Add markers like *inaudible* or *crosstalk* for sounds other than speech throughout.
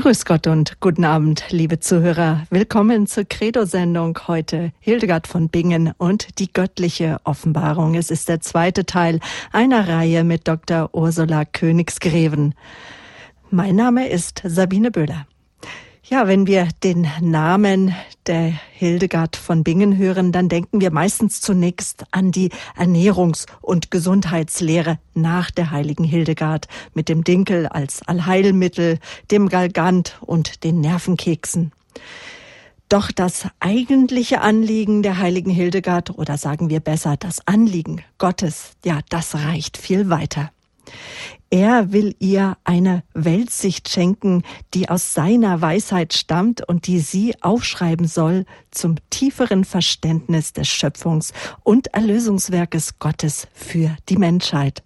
Grüß Gott und guten Abend, liebe Zuhörer. Willkommen zur Credo-Sendung heute. Hildegard von Bingen und die göttliche Offenbarung. Es ist der zweite Teil einer Reihe mit Dr. Ursula Königsgreven. Mein Name ist Sabine Böhler. Ja, wenn wir den Namen der Hildegard von Bingen hören, dann denken wir meistens zunächst an die Ernährungs- und Gesundheitslehre nach der heiligen Hildegard mit dem Dinkel als Allheilmittel, dem Galgant und den Nervenkeksen. Doch das eigentliche Anliegen der heiligen Hildegard, oder sagen wir besser, das Anliegen Gottes, ja, das reicht viel weiter. Er will ihr eine Weltsicht schenken, die aus seiner Weisheit stammt und die sie aufschreiben soll zum tieferen Verständnis des Schöpfungs- und Erlösungswerkes Gottes für die Menschheit.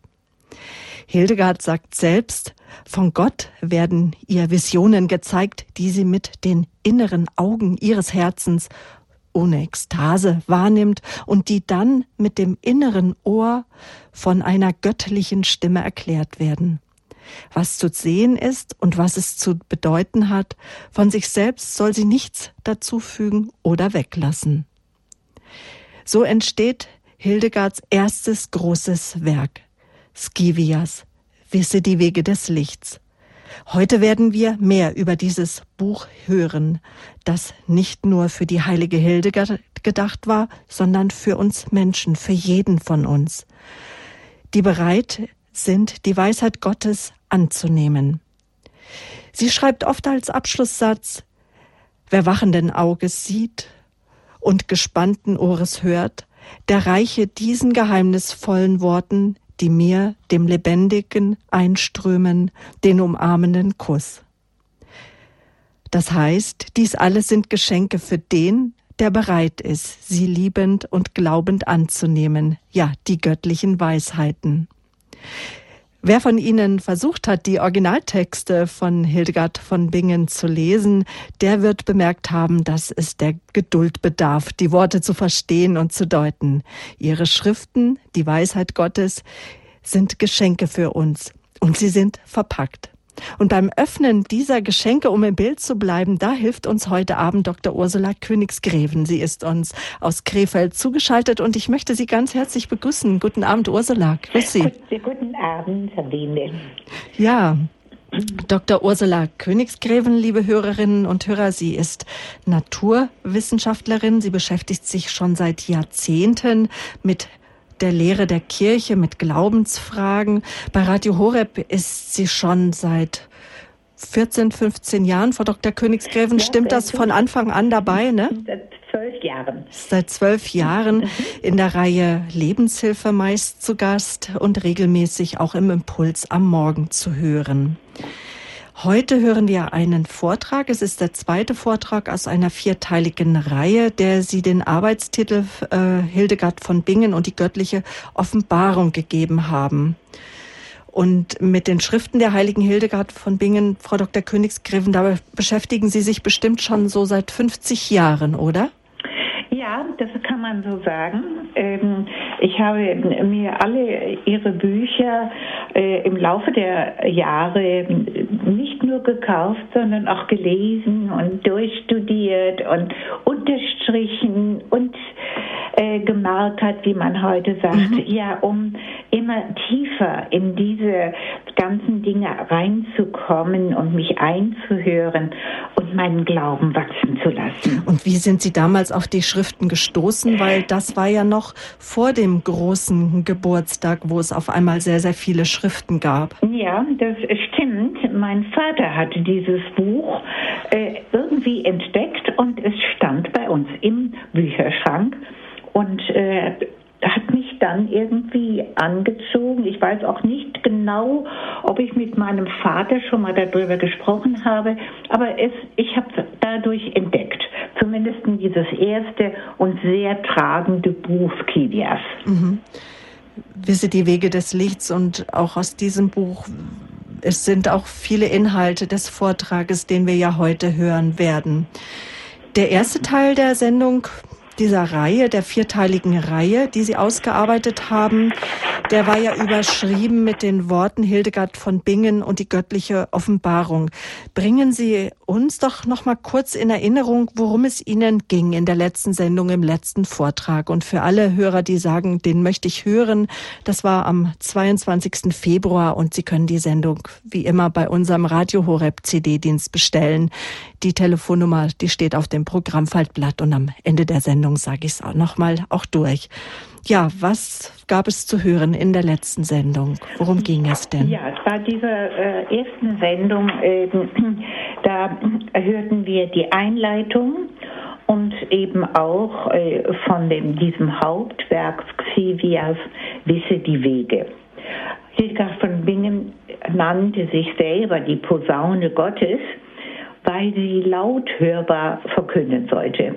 Hildegard sagt selbst, von Gott werden ihr Visionen gezeigt, die sie mit den inneren Augen ihres Herzens ohne Ekstase wahrnimmt und die dann mit dem inneren Ohr von einer göttlichen Stimme erklärt werden. Was zu sehen ist und was es zu bedeuten hat, von sich selbst soll sie nichts dazufügen oder weglassen. So entsteht Hildegards erstes großes Werk, Skivias, Wisse die Wege des Lichts. Heute werden wir mehr über dieses Buch hören, das nicht nur für die heilige Hildegard gedacht war, sondern für uns Menschen, für jeden von uns, die bereit sind, die Weisheit Gottes anzunehmen. Sie schreibt oft als Abschlusssatz, wer wachenden Auges sieht und gespannten Ohres hört, der reiche diesen geheimnisvollen Worten die mir, dem Lebendigen, einströmen, den umarmenden Kuss. Das heißt, dies alles sind Geschenke für den, der bereit ist, sie liebend und glaubend anzunehmen, ja, die göttlichen Weisheiten. Wer von Ihnen versucht hat, die Originaltexte von Hildegard von Bingen zu lesen, der wird bemerkt haben, dass es der Geduld bedarf, die Worte zu verstehen und zu deuten. Ihre Schriften, die Weisheit Gottes, sind Geschenke für uns und sie sind verpackt. Und beim Öffnen dieser Geschenke, um im Bild zu bleiben, da hilft uns heute Abend Dr. Ursula Königsgräven. Sie ist uns aus Krefeld zugeschaltet und ich möchte Sie ganz herzlich begrüßen. Guten Abend, Ursula. Grüß Sie. Guten Abend, Sabine. Ja, Dr. Ursula Königsgräven, liebe Hörerinnen und Hörer, sie ist Naturwissenschaftlerin. Sie beschäftigt sich schon seit Jahrzehnten mit der Lehre der Kirche, mit Glaubensfragen. Bei Radio Horeb ist sie schon seit 14, 15 Jahren, Frau Dr. Königsgräven, ja, stimmt das von Anfang an dabei, ne? Seit zwölf Jahren. Seit zwölf Jahren *laughs* in der Reihe Lebenshilfe meist zu Gast und regelmäßig auch im Impuls am Morgen zu hören. Heute hören wir einen Vortrag. Es ist der zweite Vortrag aus einer vierteiligen Reihe, der Sie den Arbeitstitel äh, Hildegard von Bingen und die göttliche Offenbarung gegeben haben. Und mit den Schriften der heiligen Hildegard von Bingen, Frau Dr. Königsgriffen, da beschäftigen Sie sich bestimmt schon so seit 50 Jahren, oder? Ja, das kann man so sagen. Ähm, ich habe mir alle ihre Bücher äh, im Laufe der Jahre nicht nur gekauft, sondern auch gelesen und durchstudiert und unterstrichen und äh, gemarkert, wie man heute sagt, mhm. ja, um immer tiefer in diese ganzen Dinge reinzukommen und mich einzuhören und meinen Glauben wachsen zu lassen. Und wie sind Sie damals auf die Schriften gestoßen? Weil das war ja noch vor dem großen Geburtstag, wo es auf einmal sehr, sehr viele Schriften gab. Ja, das stimmt. Mein Vater hatte dieses Buch äh, irgendwie entdeckt und es stand bei uns im Bücherschrank und äh, hat mich dann irgendwie angezogen. Ich weiß auch nicht genau, ob ich mit meinem Vater schon mal darüber gesprochen habe, aber es, ich habe dadurch entdeckt, zumindest dieses erste und sehr tragende Buch Kivias. Mhm. Wisse die Wege des Lichts und auch aus diesem Buch es sind auch viele Inhalte des Vortrages, den wir ja heute hören werden. Der erste Teil der Sendung dieser Reihe, der vierteiligen Reihe, die Sie ausgearbeitet haben, der war ja überschrieben mit den Worten Hildegard von Bingen und die göttliche Offenbarung. Bringen Sie uns doch noch mal kurz in Erinnerung, worum es Ihnen ging in der letzten Sendung, im letzten Vortrag. Und für alle Hörer, die sagen, den möchte ich hören, das war am 22. Februar und Sie können die Sendung wie immer bei unserem Radio Horeb CD-Dienst bestellen. Die Telefonnummer, die steht auf dem Programmfaltblatt und am Ende der Sendung sage ich es auch noch mal auch durch. Ja, was gab es zu hören in der letzten Sendung? Worum ging es denn? Ja, es war diese äh, ersten Sendung, äh, da hörten wir die Einleitung und eben auch äh, von dem, diesem Hauptwerk Xivias Wisse die Wege. Hildegard von Bingen nannte sich selber die Posaune Gottes, weil sie laut hörbar verkünden sollte.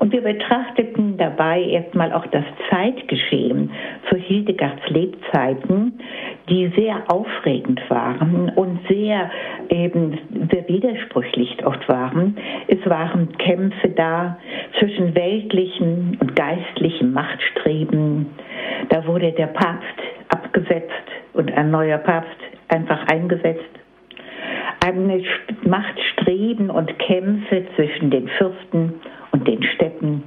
Und wir betrachteten dabei erstmal auch das Zeitgeschehen zu Hildegards Lebzeiten, die sehr aufregend waren und sehr eben sehr widersprüchlich oft waren. Es waren Kämpfe da zwischen weltlichen und geistlichen Machtstreben. Da wurde der Papst abgesetzt und ein neuer Papst einfach eingesetzt. Eine Machtstreben und Kämpfe zwischen den Fürsten und den Städten.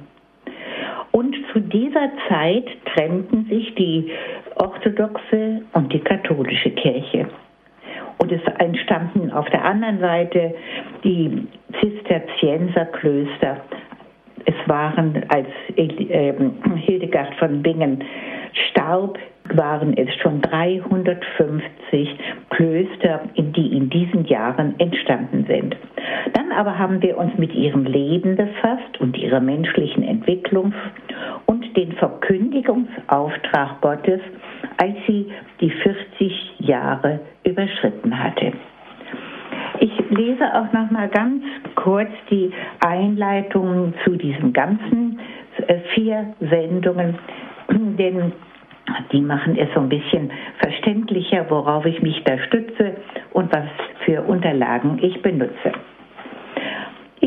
Und zu dieser Zeit trennten sich die orthodoxe und die katholische Kirche. Und es entstanden auf der anderen Seite die Zisterzienserklöster. Es waren, als ähm, Hildegard von Bingen starb, waren es schon 350 Klöster, die in diesen Jahren entstanden sind. Dann aber haben wir uns mit ihrem Leben befasst und ihrer menschlichen Entwicklung und den Verkündigungsauftrag Gottes, als sie die 40 Jahre überschritten hatte. Ich lese auch noch mal ganz kurz die Einleitung zu diesen ganzen äh, vier Sendungen, *clears throat* denn die machen es so ein bisschen verständlicher, worauf ich mich da stütze und was für Unterlagen ich benutze.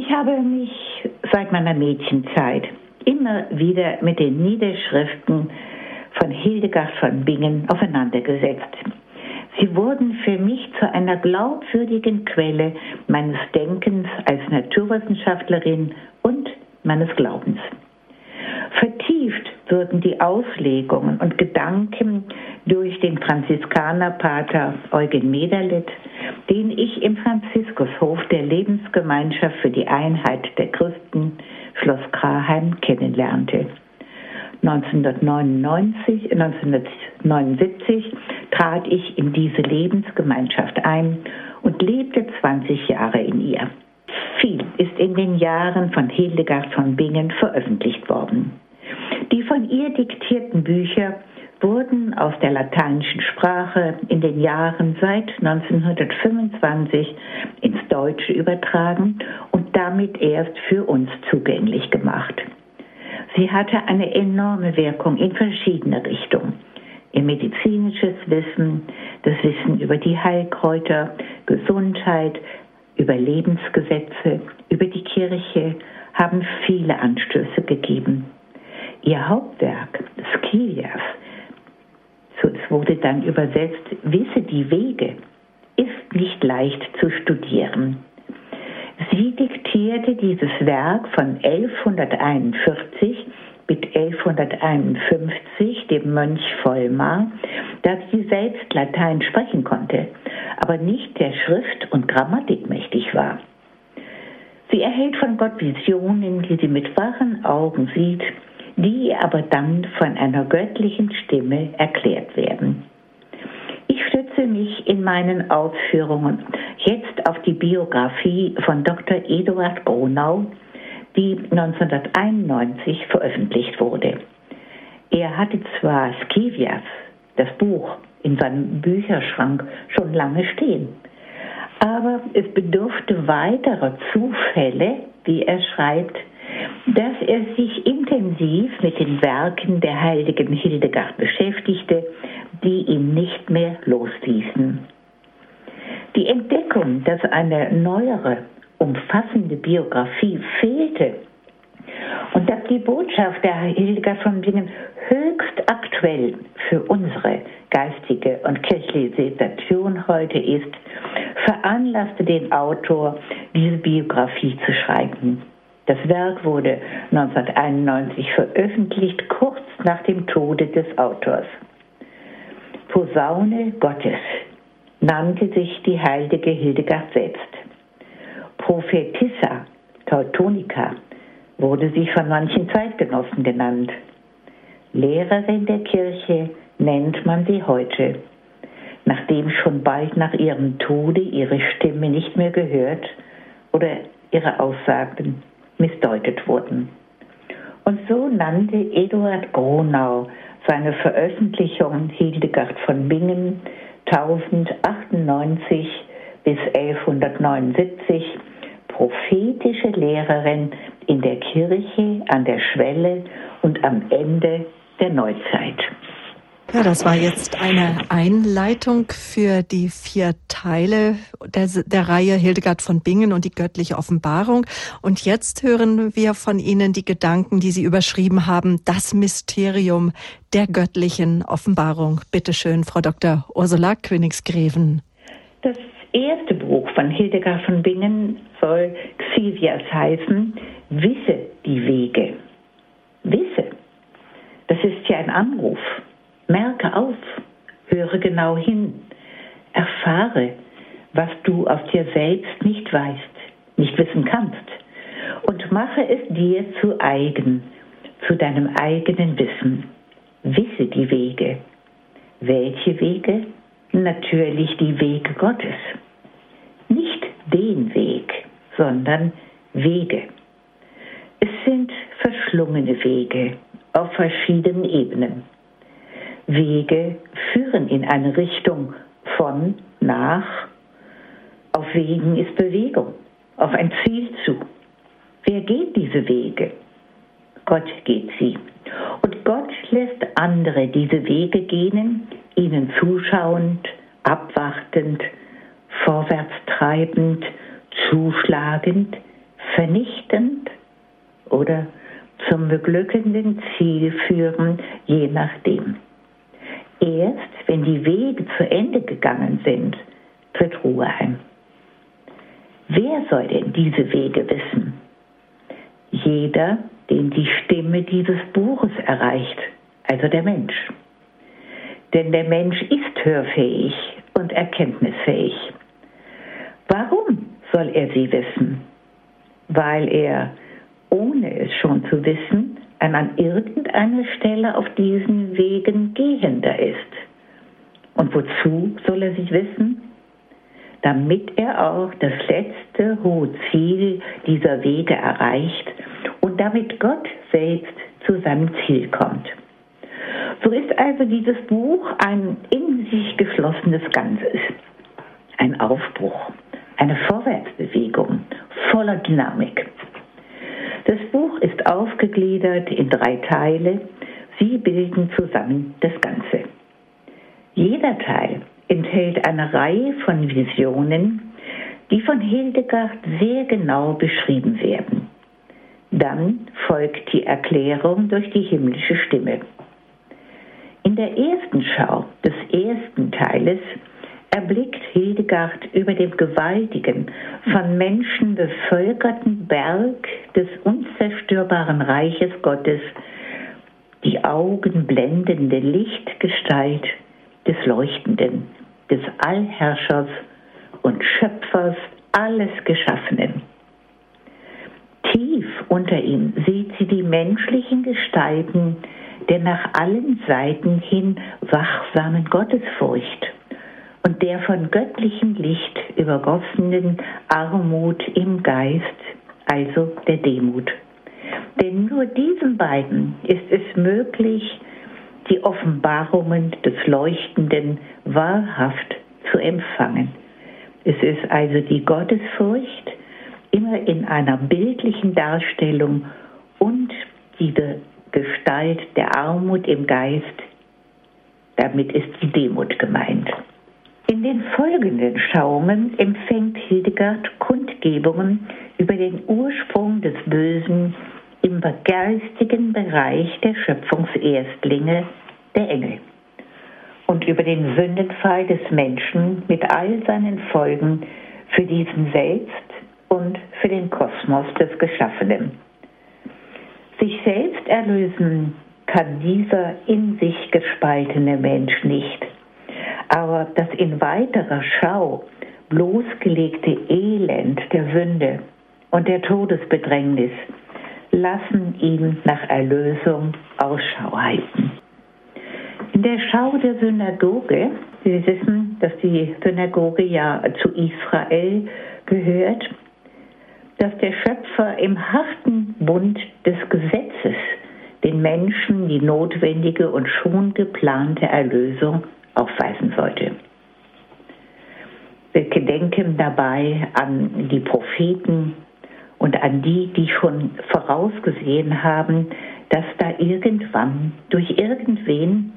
Ich habe mich seit meiner Mädchenzeit immer wieder mit den Niederschriften von Hildegard von Bingen auseinandergesetzt. Sie wurden für mich zu einer glaubwürdigen Quelle meines Denkens als Naturwissenschaftlerin und meines Glaubens. Vertieft würden die Auslegungen und Gedanken durch den Franziskanerpater Eugen Mederlit, den ich im Franziskushof der Lebensgemeinschaft für die Einheit der Christen Schloss Kraheim kennenlernte. 1999, 1979 trat ich in diese Lebensgemeinschaft ein und lebte 20 Jahre in ihr. Viel ist in den Jahren von Hildegard von Bingen veröffentlicht worden. Die von ihr diktierten Bücher wurden aus der lateinischen Sprache in den Jahren seit 1925 ins Deutsche übertragen und damit erst für uns zugänglich gemacht. Sie hatte eine enorme Wirkung in verschiedene Richtungen. Ihr medizinisches Wissen, das Wissen über die Heilkräuter, Gesundheit, über Lebensgesetze, über die Kirche haben viele Anstöße gegeben. Ihr Hauptwerk, Skilias, so es wurde dann übersetzt, wisse die Wege, ist nicht leicht zu studieren. Sie diktierte dieses Werk von 1141 mit 1151 dem Mönch Vollmar, da sie selbst Latein sprechen konnte, aber nicht der Schrift und Grammatik mächtig war. Sie erhält von Gott Visionen, die sie mit wachen Augen sieht, die aber dann von einer göttlichen Stimme erklärt werden. Ich stütze mich in meinen Ausführungen jetzt auf die Biografie von Dr. Eduard Gronau, die 1991 veröffentlicht wurde. Er hatte zwar Skivias, das Buch, in seinem Bücherschrank schon lange stehen, aber es bedurfte weiterer Zufälle, wie er schreibt, dass er sich intensiv mit den Werken der heiligen Hildegard beschäftigte, die ihn nicht mehr losließen. Die Entdeckung, dass eine neuere umfassende Biografie fehlte. Und da die Botschaft der Hildegard von Bingen höchst aktuell für unsere geistige und kirchliche Situation heute ist, veranlasste den Autor, diese Biografie zu schreiben. Das Werk wurde 1991 veröffentlicht, kurz nach dem Tode des Autors. Posaune Gottes nannte sich die heilige Hildegard selbst. Prophetissa Teutonica wurde sie von manchen Zeitgenossen genannt. Lehrerin der Kirche nennt man sie heute, nachdem schon bald nach ihrem Tode ihre Stimme nicht mehr gehört oder ihre Aussagen missdeutet wurden. Und so nannte Eduard Gronau seine Veröffentlichung Hildegard von Bingen 1098 bis 1179 prophetische Lehrerin in der Kirche an der Schwelle und am Ende der Neuzeit. Ja, das war jetzt eine Einleitung für die vier Teile der, der Reihe Hildegard von Bingen und die göttliche Offenbarung. Und jetzt hören wir von Ihnen die Gedanken, die Sie überschrieben haben, das Mysterium der göttlichen Offenbarung. Bitte schön, Frau Dr. Ursula Königsgräven. Das erste Buch von Hildegard von Bingen soll Xevias heißen, Wisse die Wege. Wisse. Das ist ja ein Anruf. Merke auf, höre genau hin, erfahre, was du aus dir selbst nicht weißt, nicht wissen kannst, und mache es dir zu eigen, zu deinem eigenen Wissen. Wisse die Wege. Welche Wege? Natürlich die Wege Gottes. Nicht den Weg, sondern Wege. Es sind verschlungene Wege auf verschiedenen Ebenen. Wege führen in eine Richtung von nach. Auf Wegen ist Bewegung, auf ein Ziel zu. Wer geht diese Wege? Gott geht sie. Und Gott lässt andere diese Wege gehen, ihnen zuschauend, abwartend, vorwärts treibend, zuschlagend, vernichtend oder zum beglückenden Ziel führen, je nachdem. Erst wenn die Wege zu Ende gegangen sind, tritt Ruhe ein. Wer soll denn diese Wege wissen? Jeder, den die Stimme dieses Buches erreicht, also der Mensch. Denn der Mensch ist hörfähig und erkenntnisfähig. Warum soll er sie wissen? Weil er, ohne es schon zu wissen, an irgendeiner Stelle auf diesen Wegen gehender ist. Und wozu soll er sich wissen? Damit er auch das letzte hohe Ziel dieser Wege erreicht und damit Gott selbst zu seinem Ziel kommt. So ist also dieses Buch ein in sich geschlossenes Ganzes, ein Aufbruch, eine Vorwärtsbewegung voller Dynamik. Das Buch ist aufgegliedert in drei Teile. Sie bilden zusammen das Ganze. Jeder Teil enthält eine Reihe von Visionen, die von Hildegard sehr genau beschrieben werden. Dann folgt die Erklärung durch die himmlische Stimme. In der ersten Schau des ersten Teiles erblickt Hildegard über dem gewaltigen, von Menschen bevölkerten Berg des unzerstörbaren Reiches Gottes die augenblendende Lichtgestalt des Leuchtenden, des Allherrschers und Schöpfers alles Geschaffenen. Tief unter ihm sieht sie die menschlichen Gestalten der nach allen Seiten hin wachsamen Gottesfurcht und der von göttlichem Licht übergossenen Armut im Geist, also der Demut. Denn nur diesen beiden ist es möglich, die Offenbarungen des Leuchtenden wahrhaft zu empfangen. Es ist also die Gottesfurcht, immer in einer bildlichen Darstellung und diese Gestalt der Armut im Geist, damit ist die Demut gemeint. In den folgenden Schauungen empfängt Hildegard Kundgebungen über den Ursprung des Bösen im geistigen Bereich der Schöpfungserstlinge der Engel und über den Sündenfall des Menschen mit all seinen Folgen für diesen selbst und für den Kosmos des Geschaffenen. Sich selbst erlösen kann dieser in sich gespaltene Mensch nicht, aber das in weiterer Schau bloßgelegte Elend der Sünde und der Todesbedrängnis lassen ihn nach Erlösung Ausschau halten. In der Schau der Synagoge, Sie wissen, dass die Synagoge ja zu Israel gehört, dass der Schöpfer im harten Bund des Gesetzes den Menschen die notwendige und schon geplante Erlösung aufweisen sollte. Wir gedenken dabei an die Propheten und an die, die schon vorausgesehen haben, dass da irgendwann durch irgendwen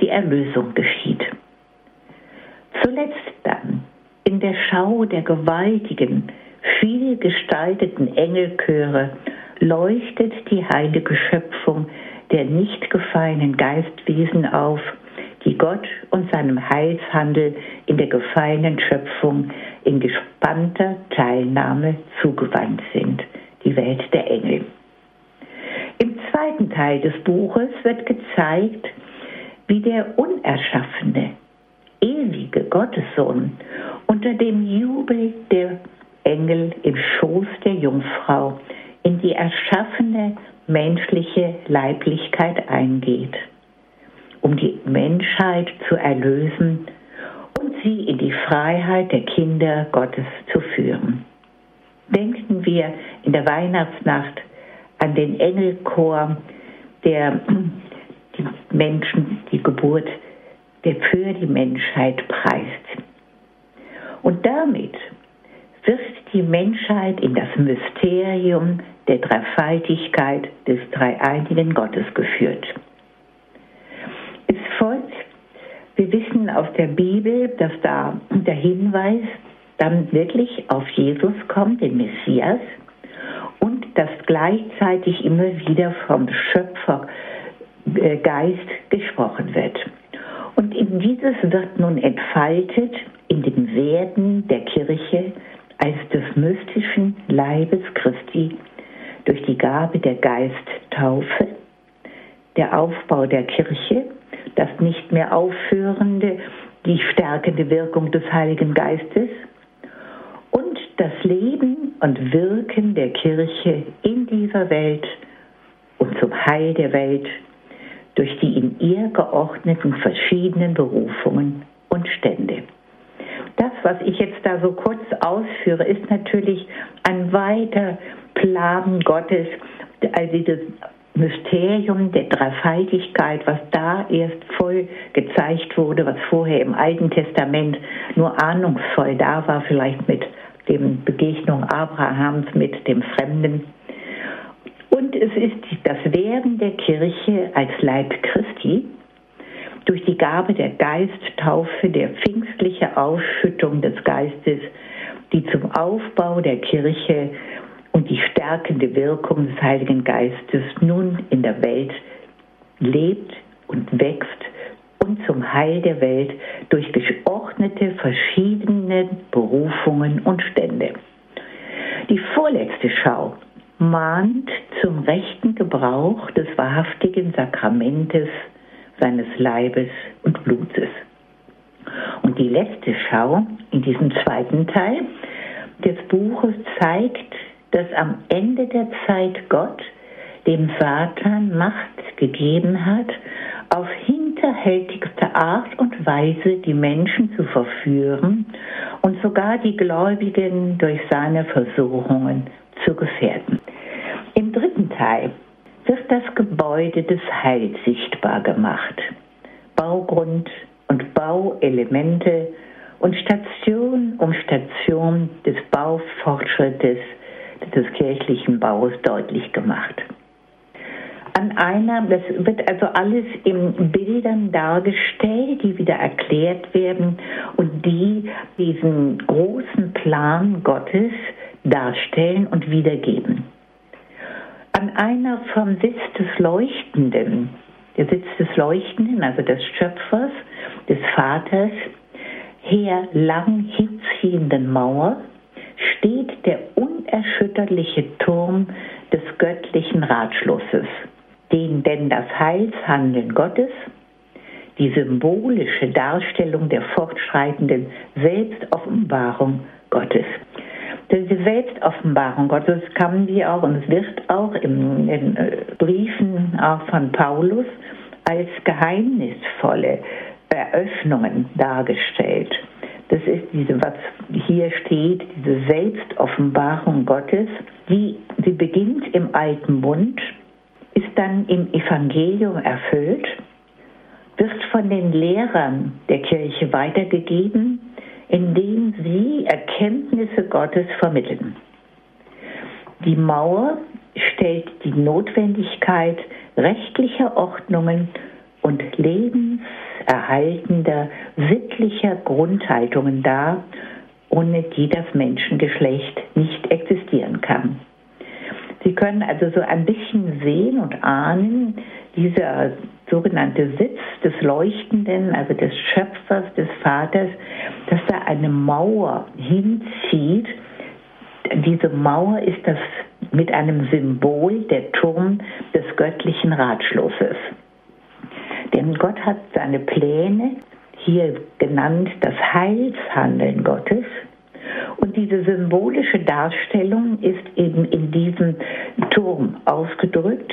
die Erlösung geschieht. Zuletzt dann in der Schau der gewaltigen, vielgestalteten Engelchöre leuchtet die heilige Schöpfung der nicht gefallenen Geistwesen auf, die Gott und seinem Heilshandel in der gefallenen Schöpfung in gespannter Teilnahme zugewandt sind, die Welt der Engel. Im zweiten Teil des Buches wird gezeigt, wie der unerschaffene, ewige Gottessohn unter dem Jubel der Engel im Schoß der Jungfrau in die erschaffene menschliche Leiblichkeit eingeht, um die Menschheit zu erlösen und sie in die Freiheit der Kinder Gottes zu führen. Denken wir in der Weihnachtsnacht an den Engelchor, der die Menschen die Geburt, der für die Menschheit preist. Und damit wird die Menschheit in das Mysterium der Dreifaltigkeit des dreieinigen Gottes geführt. Es folgt, wir wissen aus der Bibel, dass da der Hinweis dann wirklich auf Jesus kommt, den Messias, und dass gleichzeitig immer wieder vom Schöpfer äh, gesprochen wird. Und dieses wird nun entfaltet in den Werden der Kirche als des mystischen Leibes Christi durch die Gabe der Geisttaufe, der Aufbau der Kirche, das nicht mehr aufführende, die stärkende Wirkung des Heiligen Geistes und das Leben und Wirken der Kirche in dieser Welt und zum Heil der Welt durch die in ihr geordneten verschiedenen Berufungen und Stände. Das, was ich jetzt da so kurz ausführe, ist natürlich ein weiter Plan Gottes, also Mysterium der Dreifaltigkeit, was da erst voll gezeigt wurde, was vorher im Alten Testament nur ahnungsvoll da war, vielleicht mit dem Begegnung Abrahams mit dem Fremden. Und es ist das Werden der Kirche als Leib Christi durch die Gabe der Geisttaufe, der pfingstliche Ausschüttung des Geistes, die zum Aufbau der Kirche und die stärkende Wirkung des Heiligen Geistes nun in der Welt lebt und wächst und zum Heil der Welt durch geordnete verschiedene Berufungen und Stände. Die vorletzte Schau mahnt zum rechten Gebrauch des wahrhaftigen Sakramentes seines Leibes und Blutes. Und die letzte Schau in diesem zweiten Teil des Buches zeigt, dass am Ende der Zeit Gott dem Satan Macht gegeben hat, auf hinterhältigste Art und Weise die Menschen zu verführen und sogar die Gläubigen durch seine Versuchungen zu gefährden. Im dritten Teil wird das Gebäude des Heils sichtbar gemacht. Baugrund und Bauelemente und Station um Station des Baufortschrittes des kirchlichen Baus deutlich gemacht. An einer, das wird also alles in Bildern dargestellt, die wieder erklärt werden und die diesen großen Plan Gottes darstellen und wiedergeben. an einer vom Sitz des Leuchtenden, der Sitz des Leuchtenden, also des Schöpfers, des Vaters, her lang hinziehenden Mauer, unerschütterliche Turm des göttlichen Ratschlusses, den denn das Heilshandeln Gottes, die symbolische Darstellung der fortschreitenden Selbstoffenbarung Gottes. Diese Selbstoffenbarung Gottes kann wir auch und wird auch in den äh, Briefen auch von Paulus als geheimnisvolle Eröffnungen dargestellt. Das ist diese, was hier steht, diese Selbstoffenbarung Gottes, die, die beginnt im Alten Bund, ist dann im Evangelium erfüllt, wird von den Lehrern der Kirche weitergegeben, indem sie Erkenntnisse Gottes vermitteln. Die Mauer stellt die Notwendigkeit rechtlicher Ordnungen und lebenserhaltender sittlicher Grundhaltungen dar, ohne die das Menschengeschlecht nicht existieren kann. Sie können also so ein bisschen sehen und ahnen, dieser sogenannte Sitz des Leuchtenden, also des Schöpfers, des Vaters, dass da eine Mauer hinzieht. Diese Mauer ist das mit einem Symbol der Turm des göttlichen Ratschlusses. Denn Gott hat seine Pläne, hier genannt das Heilshandeln Gottes, und diese symbolische Darstellung ist eben in diesem Turm ausgedrückt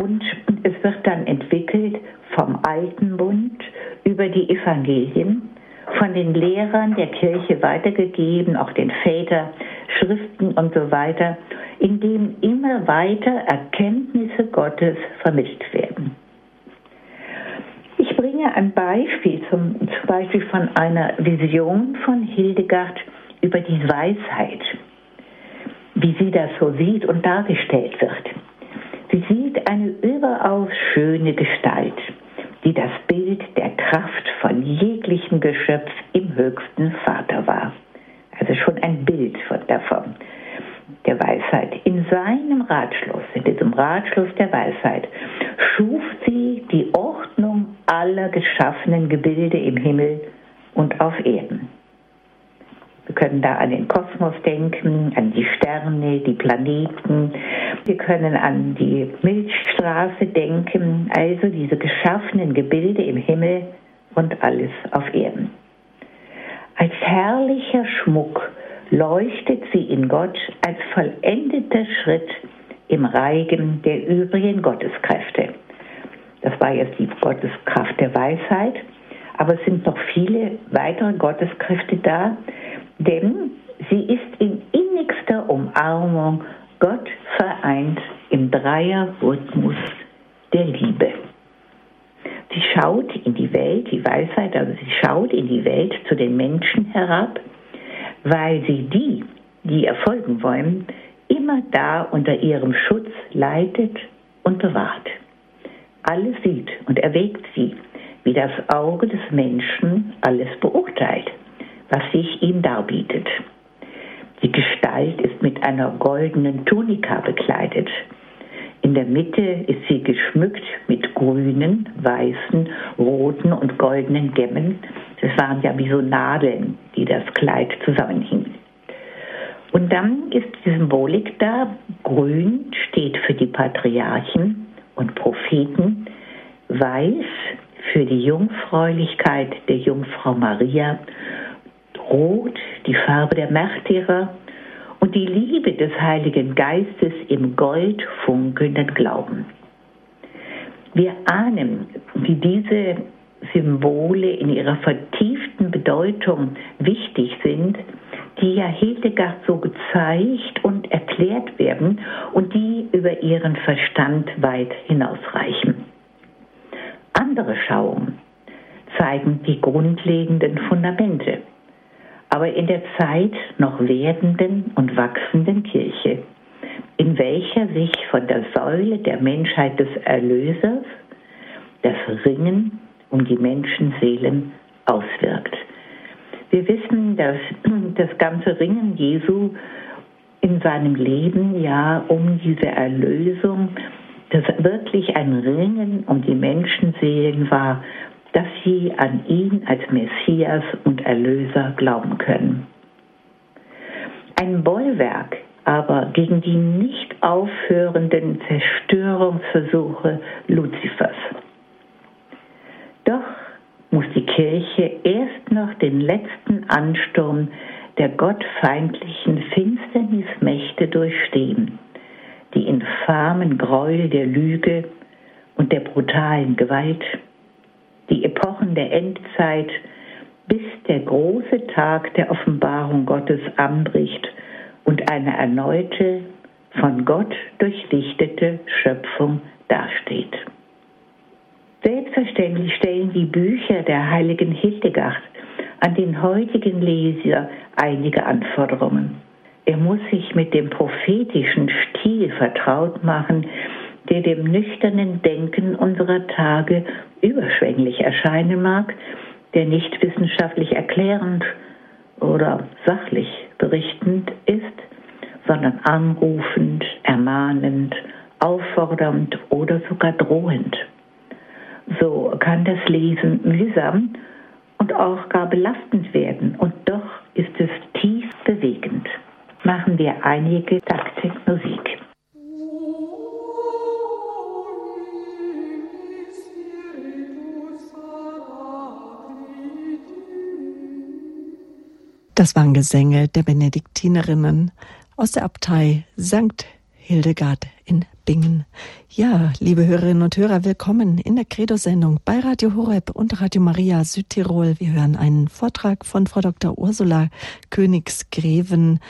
und es wird dann entwickelt vom Alten Bund über die Evangelien, von den Lehrern der Kirche weitergegeben, auch den Väter, Schriften und so weiter, in dem immer weiter Erkenntnisse Gottes vermittelt werden. Bringe ein Beispiel, zum, zum Beispiel von einer Vision von Hildegard über die Weisheit, wie sie das so sieht und dargestellt wird. Sie sieht eine überaus schöne Gestalt, die das Bild der Kraft von jeglichem Geschöpf im höchsten Vater war. Also schon ein Bild von davon, der Weisheit. In seinem Ratschluss, in diesem Ratschluss der Weisheit, schuf sie die Ordnung aller geschaffenen Gebilde im Himmel und auf Erden. Wir können da an den Kosmos denken, an die Sterne, die Planeten. Wir können an die Milchstraße denken, also diese geschaffenen Gebilde im Himmel und alles auf Erden. Als herrlicher Schmuck leuchtet sie in Gott als vollendeter Schritt im Reigen der übrigen Gotteskräfte. Das war jetzt die Gotteskraft der Weisheit, aber es sind noch viele weitere Gotteskräfte da, denn sie ist in innigster Umarmung Gott vereint im Dreierrhythmus der Liebe. Sie schaut in die Welt, die Weisheit, also sie schaut in die Welt zu den Menschen herab, weil sie die, die ihr folgen wollen, immer da unter ihrem Schutz leitet und bewahrt. Alles sieht und erwägt sie, wie das Auge des Menschen alles beurteilt was sich ihm darbietet. Die Gestalt ist mit einer goldenen Tunika bekleidet. In der Mitte ist sie geschmückt mit grünen, weißen, roten und goldenen Gemmen. Das waren ja wie so Nadeln, die das Kleid zusammenhingen. Und dann ist die Symbolik da. Grün steht für die Patriarchen und Propheten, weiß für die Jungfräulichkeit der Jungfrau Maria Rot die Farbe der Märtyrer und die Liebe des Heiligen Geistes im Gold funkelnden Glauben. Wir ahnen, wie diese Symbole in ihrer vertieften Bedeutung wichtig sind, die ja Hildegard so gezeigt und erklärt werden und die über ihren Verstand weit hinausreichen. Andere Schauungen zeigen die grundlegenden Fundamente aber in der Zeit noch werdenden und wachsenden Kirche, in welcher sich von der Säule der Menschheit des Erlösers das Ringen um die Menschenseelen auswirkt. Wir wissen, dass *clears throat* das ganze Ringen Jesu in seinem Leben ja um diese Erlösung, dass wirklich ein Ringen um die Menschenseelen war, dass sie an ihn als Messias und Erlöser glauben können. Ein Bollwerk aber gegen die nicht aufhörenden Zerstörungsversuche Luzifers. Doch muss die Kirche erst noch den letzten Ansturm der gottfeindlichen Finsternismächte durchstehen, die infamen Gräuel der Lüge und der brutalen Gewalt, die Epochen der Endzeit, bis der große Tag der Offenbarung Gottes anbricht und eine erneute, von Gott durchlichtete Schöpfung dasteht. Selbstverständlich stellen die Bücher der heiligen Hildegard an den heutigen Leser einige Anforderungen. Er muss sich mit dem prophetischen Stil vertraut machen, der dem nüchternen Denken unserer Tage überschwänglich erscheinen mag, der nicht wissenschaftlich erklärend oder sachlich berichtend ist, sondern anrufend, ermahnend, auffordernd oder sogar drohend. So kann das Lesen mühsam und auch gar belastend werden und doch ist es tief bewegend. Machen wir einige Takte Musik. Das waren Gesänge der Benediktinerinnen aus der Abtei St. Hildegard in Bingen. Ja, liebe Hörerinnen und Hörer, willkommen in der Credo-Sendung bei Radio Horeb und Radio Maria Südtirol. Wir hören einen Vortrag von Frau Dr. Ursula Königsgreven,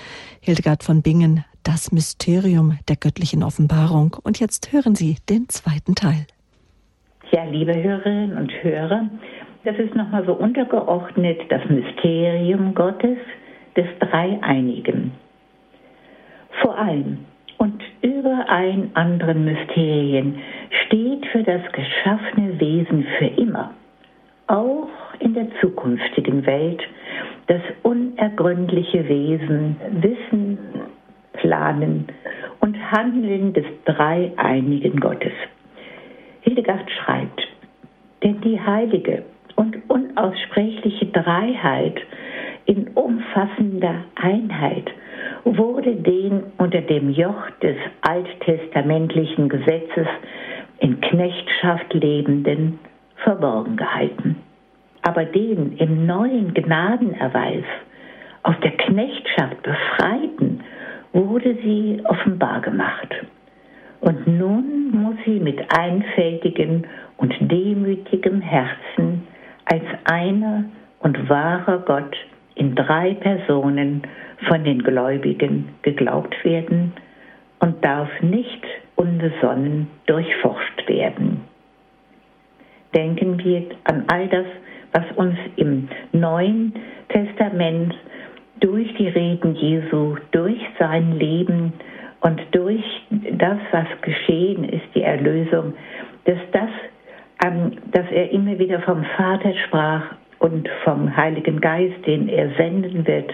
Hildegard von Bingen, das Mysterium der göttlichen Offenbarung. Und jetzt hören Sie den zweiten Teil. Ja, liebe Hörerinnen und Hörer, das ist nochmal so untergeordnet das Mysterium Gottes des Dreieinigen. Vor allem und über allen anderen Mysterien steht für das geschaffene Wesen für immer, auch in der zukünftigen Welt, das unergründliche Wesen, Wissen, Planen und Handeln des dreieinigen Gottes. Hildegard schreibt, denn die heilige und unaussprechliche Dreiheit in umfassender Einheit wurde den unter dem Joch des alttestamentlichen Gesetzes in Knechtschaft lebenden verborgen gehalten. Aber den im neuen Gnadenerweis aus der Knechtschaft befreiten wurde sie offenbar gemacht. Und nun muss sie mit einfältigem und demütigem Herzen als einer und wahrer Gott in drei Personen von den Gläubigen geglaubt werden und darf nicht unbesonnen durchforscht werden. Denken wir an all das, was uns im Neuen Testament durch die Reden Jesu, durch sein Leben und durch das, was geschehen ist, die Erlösung, dass das, ähm, dass er immer wieder vom Vater sprach und vom Heiligen Geist, den er senden wird.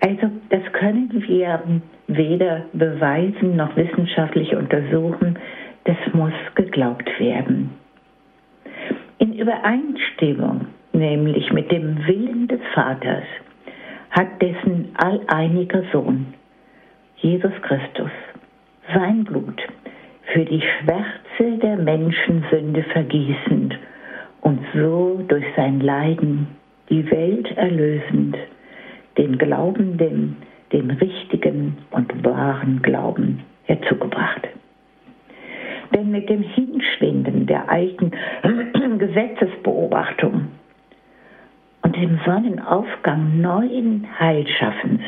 Also das können wir weder beweisen noch wissenschaftlich untersuchen. Das muss geglaubt werden. In Übereinstimmung nämlich mit dem Willen des Vaters hat dessen alleiniger Sohn, Jesus Christus, sein Blut für die Schwärze der Menschensünde vergießend und so durch sein Leiden die Welt erlösend, den Glaubenden den richtigen und wahren Glauben herzugebracht. Denn mit dem Hinschwinden der alten *clears throat* Gesetzesbeobachtung und dem Sonnenaufgang neuen Heilschaffens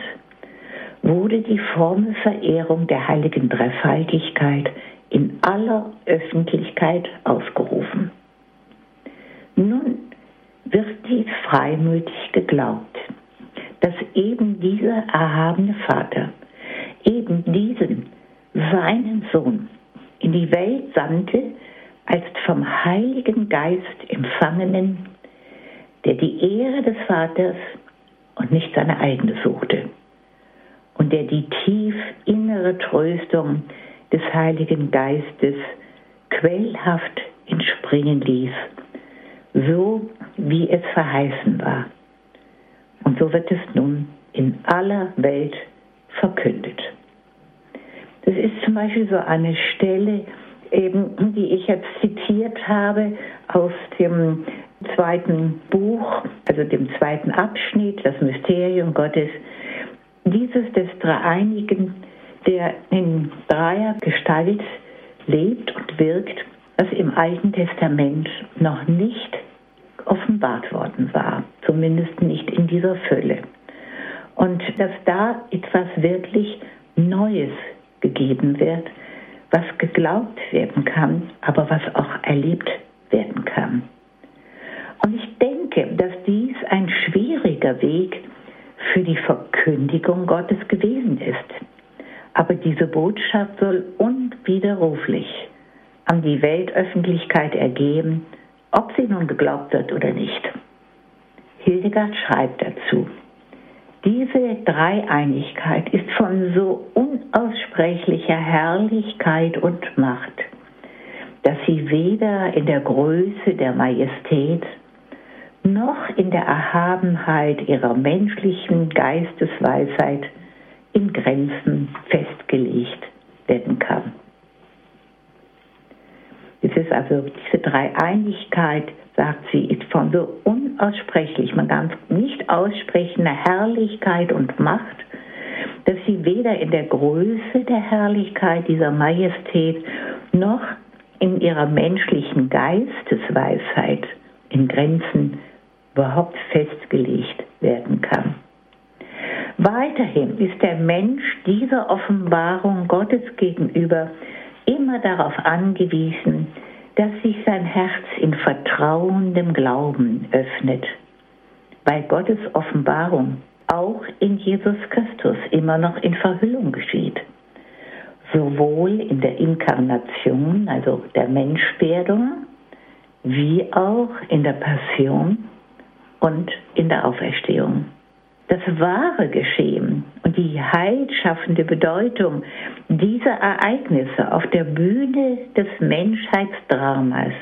wurde die Formelverehrung der heiligen Dreifaltigkeit in aller Öffentlichkeit ausgerufen. Nun wird dies freimütig geglaubt, dass eben dieser erhabene Vater eben diesen, seinen Sohn, in die Welt sandte, als vom Heiligen Geist empfangenen, der die Ehre des Vaters und nicht seine eigene suchte und der die tief innere Tröstung des Heiligen Geistes quellhaft entspringen ließ, so wie es verheißen war. Und so wird es nun in aller Welt verkündet. Das ist zum Beispiel so eine Stelle, eben, die ich jetzt zitiert habe aus dem zweiten Buch, also dem zweiten Abschnitt, das Mysterium Gottes, dieses des Dreieinigen, der in dreier Gestalt lebt und wirkt, was im Alten Testament noch nicht offenbart worden war, zumindest nicht in dieser Fülle. Und dass da etwas wirklich Neues gegeben wird, was geglaubt werden kann, aber was auch erlebt werden kann. Und ich denke, dass dies ein schwieriger Weg für die Verkündigung Gottes gewesen ist. Aber diese Botschaft soll unwiderruflich an die Weltöffentlichkeit ergeben, ob sie nun geglaubt wird oder nicht. Hildegard schreibt dazu, diese Dreieinigkeit ist von so unaussprechlicher Herrlichkeit und Macht, dass sie weder in der Größe der Majestät noch in der Erhabenheit ihrer menschlichen Geistesweisheit in Grenzen festgelegt werden kann. Es ist also diese Dreieinigkeit, sagt sie, ist von so unaussprechlich, man kann nicht aussprechender Herrlichkeit und Macht, dass sie weder in der Größe der Herrlichkeit dieser Majestät noch in ihrer menschlichen Geistesweisheit in Grenzen überhaupt festgelegt werden kann. Weiterhin ist der Mensch dieser Offenbarung Gottes gegenüber immer darauf angewiesen, dass sich sein Herz in vertrauendem Glauben öffnet, weil Gottes Offenbarung auch in Jesus Christus immer noch in Verhüllung geschieht, sowohl in der Inkarnation, also der Menschwerdung, wie auch in der Passion und in der Auferstehung das wahre Geschehen und die heilschaffende Bedeutung dieser Ereignisse auf der Bühne des Menschheitsdramas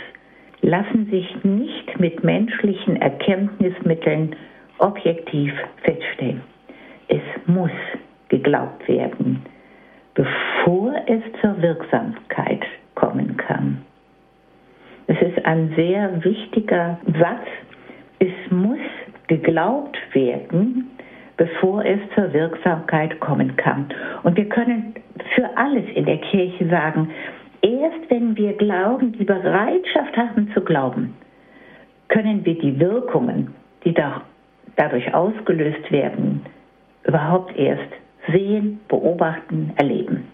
lassen sich nicht mit menschlichen Erkenntnismitteln objektiv feststellen. Es muss geglaubt werden, bevor es zur Wirksamkeit kommen kann. Es ist ein sehr wichtiger Satz. Es muss geglaubt werden, bevor es zur Wirksamkeit kommen kann. Und wir können für alles in der Kirche sagen, erst wenn wir glauben, die Bereitschaft haben zu glauben, können wir die Wirkungen, die da, dadurch ausgelöst werden, überhaupt erst sehen, beobachten, erleben.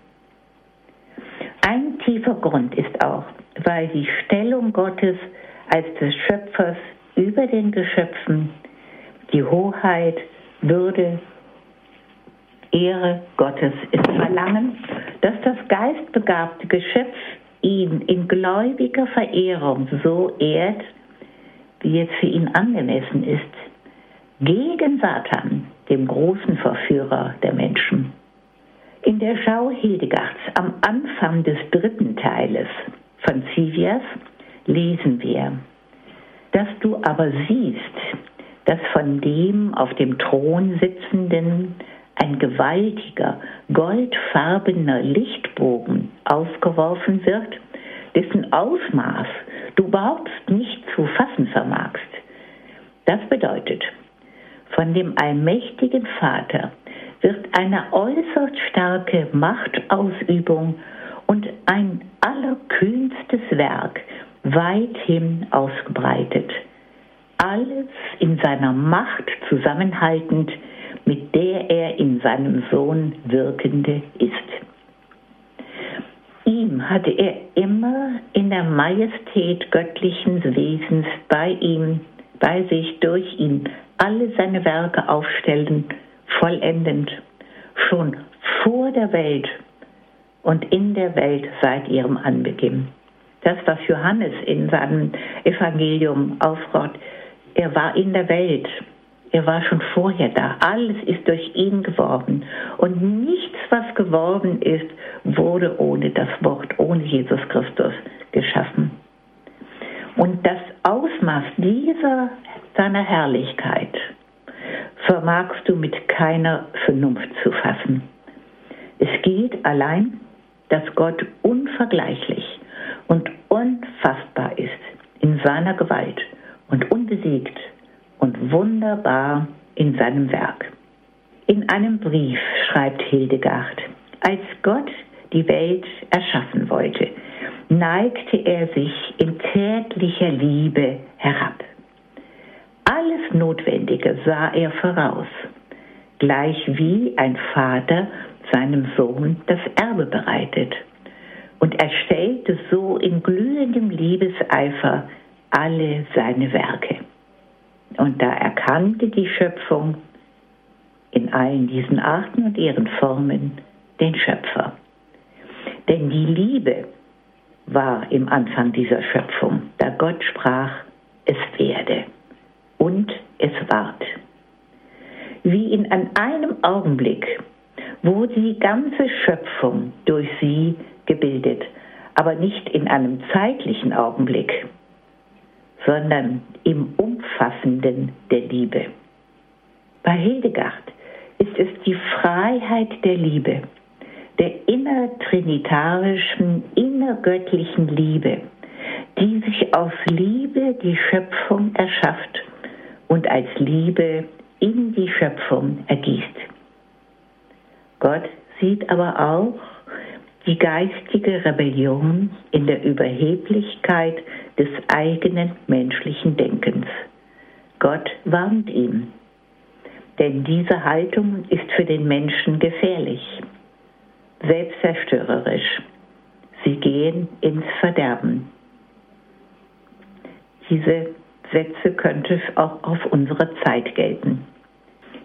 Ein tiefer Grund ist auch, weil die Stellung Gottes als des Schöpfers über den Geschöpfen, die Hoheit, würde Ehre Gottes ist verlangen, dass das geistbegabte Geschöpf ihn in gläubiger Verehrung so ehrt, wie es für ihn angemessen ist, gegen Satan, dem großen Verführer der Menschen. In der Schau Hildegards am Anfang des dritten Teiles von Zivias lesen wir, dass du aber siehst, dass von dem auf dem Thron sitzenden ein gewaltiger, goldfarbener Lichtbogen ausgeworfen wird, dessen Ausmaß du überhaupt nicht zu fassen vermagst. Das bedeutet, von dem allmächtigen Vater wird eine äußerst starke Machtausübung und ein allerkühnstes Werk weithin ausgebreitet alles in seiner Macht zusammenhaltend, mit der er in seinem Sohn Wirkende ist. Ihm hatte er immer in der Majestät göttlichen Wesens bei ihm, bei sich durch ihn alle seine Werke aufstellen, vollendend, schon vor der Welt und in der Welt seit ihrem Anbeginn. Das, was Johannes in seinem Evangelium aufrott, er war in der Welt. Er war schon vorher da. Alles ist durch ihn geworden. Und nichts, was geworden ist, wurde ohne das Wort, ohne Jesus Christus geschaffen. Und das Ausmaß dieser seiner Herrlichkeit vermagst du mit keiner Vernunft zu fassen. Es geht allein, dass Gott unvergleichlich und unfassbar ist in seiner Gewalt und unbesiegt und wunderbar in seinem Werk. In einem Brief schreibt Hildegard, als Gott die Welt erschaffen wollte, neigte er sich in tätlicher Liebe herab. Alles Notwendige sah er voraus, gleich wie ein Vater seinem Sohn das Erbe bereitet. Und er stellte so in glühendem Liebeseifer alle seine Werke. Und da erkannte die Schöpfung in allen diesen Arten und ihren Formen den Schöpfer. Denn die Liebe war im Anfang dieser Schöpfung, da Gott sprach, es werde und es ward. Wie in einem Augenblick wurde die ganze Schöpfung durch sie gebildet, aber nicht in einem zeitlichen Augenblick, sondern im Umfassenden der Liebe. Bei Hildegard ist es die Freiheit der Liebe, der innertrinitarischen, innergöttlichen Liebe, die sich aus Liebe die Schöpfung erschafft und als Liebe in die Schöpfung ergießt. Gott sieht aber auch die geistige Rebellion in der Überheblichkeit des eigenen menschlichen Denkens. Gott warnt ihn, denn diese Haltung ist für den Menschen gefährlich, selbstzerstörerisch. Sie gehen ins Verderben. Diese Sätze könnte auch auf unsere Zeit gelten.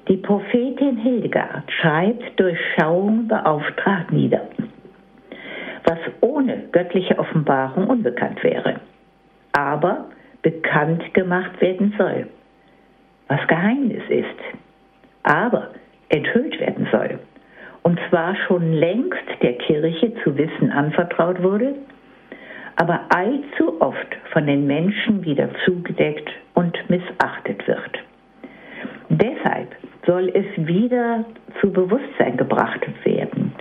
Die Prophetin Hildegard schreibt durch Schauung beauftragt nieder, was ohne göttliche Offenbarung unbekannt wäre, aber bekannt gemacht werden soll, was Geheimnis ist, aber enthüllt werden soll, und zwar schon längst der Kirche zu wissen anvertraut wurde, aber allzu oft von den Menschen wieder zugedeckt und missachtet wird. Deshalb soll es wieder zu Bewusstsein gebracht werden,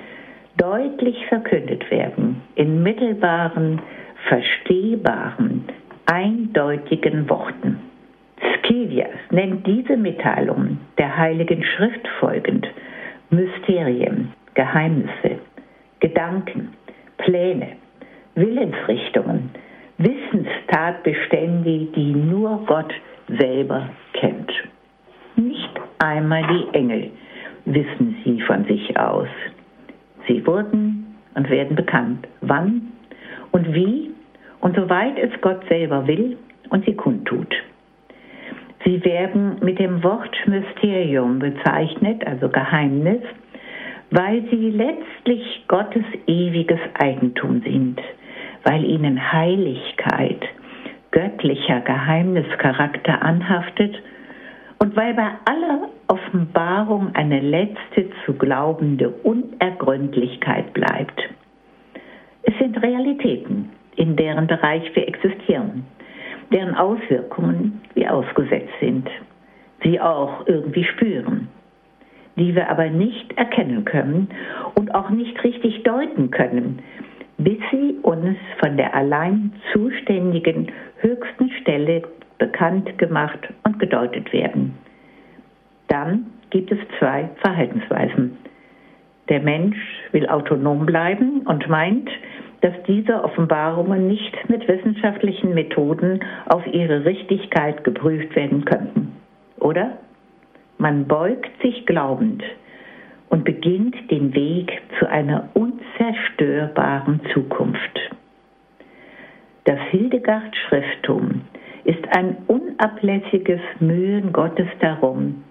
deutlich verkündet werden, in mittelbaren, verstehbaren, eindeutigen Worten. Skevias nennt diese Mitteilung der Heiligen Schrift folgend Mysterien, Geheimnisse, Gedanken, Pläne, Willensrichtungen, Wissenstatbestände, die nur Gott selber kennt. Nicht einmal die Engel wissen sie von sich aus. Sie wurden und werden bekannt, wann und wie und soweit es Gott selber will und sie kundtut. Sie werden mit dem Wort Mysterium bezeichnet, also Geheimnis, weil sie letztlich Gottes ewiges Eigentum sind, weil ihnen Heiligkeit, göttlicher Geheimnischarakter anhaftet und weil bei aller Offenbarung eine letzte zu glaubende Unergründlichkeit bleibt. Es sind Realitäten, in deren Bereich wir existieren, deren Auswirkungen wir ausgesetzt sind, sie auch irgendwie spüren, die wir aber nicht erkennen können und auch nicht richtig deuten können, bis sie uns von der allein zuständigen höchsten Stelle bekannt gemacht und gedeutet werden. Dann gibt es zwei Verhaltensweisen. Der Mensch will autonom bleiben und meint, dass diese Offenbarungen nicht mit wissenschaftlichen Methoden auf ihre Richtigkeit geprüft werden könnten. Oder? Man beugt sich glaubend und beginnt den Weg zu einer unzerstörbaren Zukunft. Das Hildegard-Schrifttum ist ein unablässiges Mühen Gottes darum,